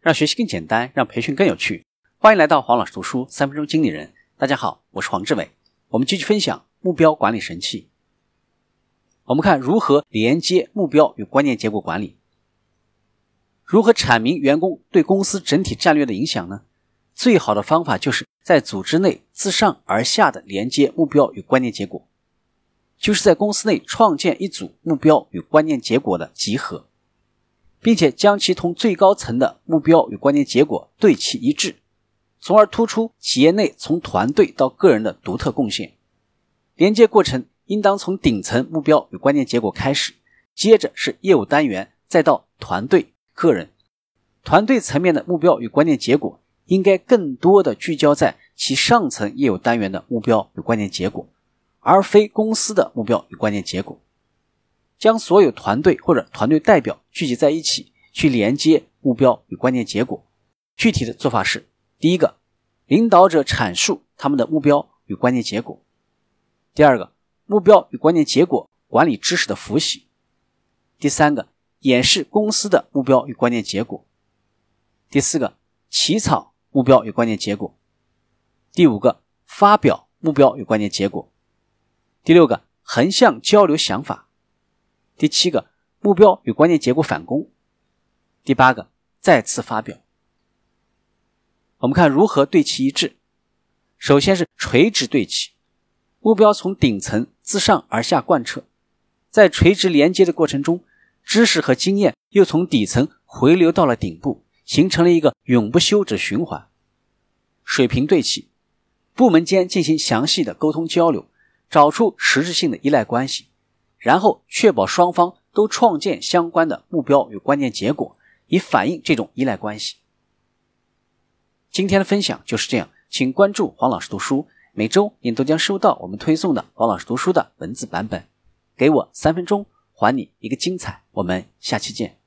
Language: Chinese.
让学习更简单，让培训更有趣。欢迎来到黄老师读书三分钟经理人。大家好，我是黄志伟。我们继续分享目标管理神器。我们看如何连接目标与关键结果管理。如何阐明员工对公司整体战略的影响呢？最好的方法就是在组织内自上而下的连接目标与关键结果，就是在公司内创建一组目标与关键结果的集合。并且将其同最高层的目标与关键结果对齐一致，从而突出企业内从团队到个人的独特贡献。连接过程应当从顶层目标与关键结果开始，接着是业务单元，再到团队、个人。团队层面的目标与关键结果应该更多的聚焦在其上层业务单元的目标与关键结果，而非公司的目标与关键结果。将所有团队或者团队代表聚集在一起，去连接目标与关键结果。具体的做法是：第一个，领导者阐述他们的目标与关键结果；第二个，目标与关键结果管理知识的复习；第三个，演示公司的目标与关键结果；第四个，起草目标与关键结果；第五个，发表目标与关键结果；第六个，横向交流想法。第七个目标与关键结果反攻，第八个再次发表。我们看如何对齐一致。首先是垂直对齐，目标从顶层自上而下贯彻，在垂直连接的过程中，知识和经验又从底层回流到了顶部，形成了一个永不休止循环。水平对齐，部门间进行详细的沟通交流，找出实质性的依赖关系。然后确保双方都创建相关的目标与关键结果，以反映这种依赖关系。今天的分享就是这样，请关注黄老师读书，每周您都将收到我们推送的黄老师读书的文字版本。给我三分钟，还你一个精彩。我们下期见。